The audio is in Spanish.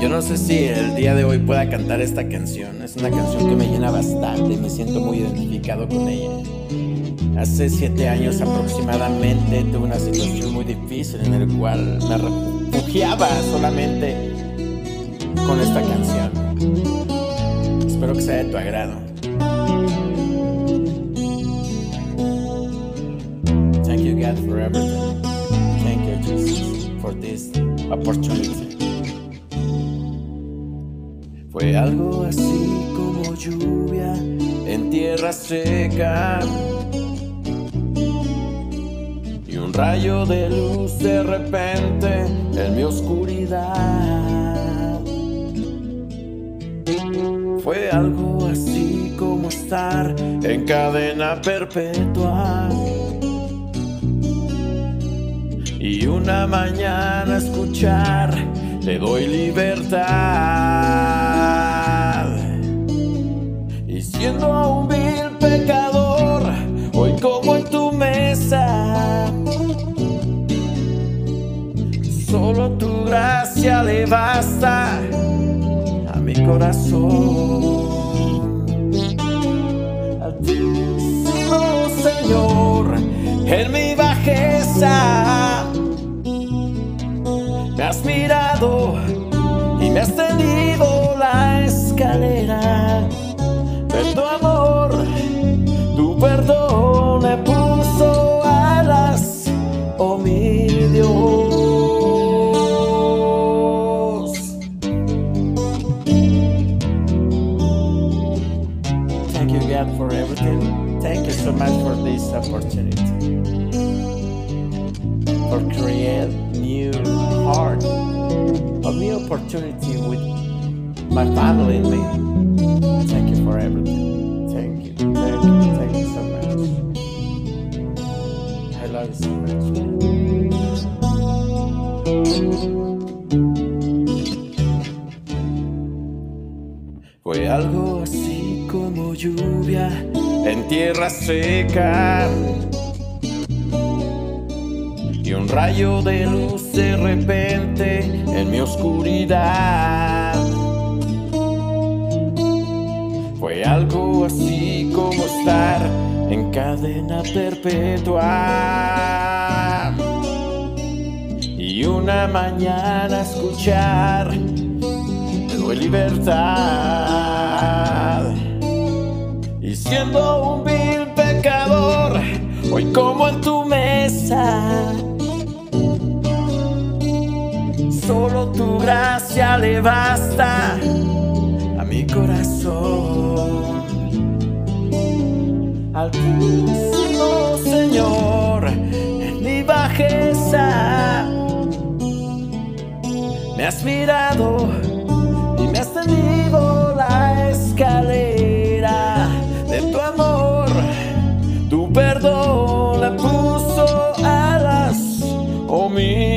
Yo no sé si el día de hoy pueda cantar esta canción. Es una canción que me llena bastante y me siento muy identificado con ella. Hace siete años aproximadamente tuve una situación muy difícil en el cual me refugiaba solamente con esta canción. Espero que sea de tu agrado. Thank you God for everything. Thank you Jesus for this opportunity. Fue algo así como lluvia en tierra seca. Y un rayo de luz de repente en mi oscuridad. Fue algo así como estar en cadena perpetua. Y una mañana escuchar, te doy libertad. Siendo un vil pecador, hoy como en tu mesa. Solo tu gracia le basta a mi corazón. Altísimo Señor, Thank you so much for this opportunity. For create new heart, a new opportunity with my family and me. Thank you for everything. Thank you, thank you, thank you so much. I love you so much. Fue algo así como lluvia en tierra seca. Y un rayo de luz de repente en mi oscuridad. Fue algo así como estar en cadena perpetua. Y una mañana escuchar, doy libertad. solo tu gracia le basta a mi corazón. Altísimo Señor, en mi bajeza me has mirado y me has tenido la escalera de tu amor, tu perdón le puso alas, oh mi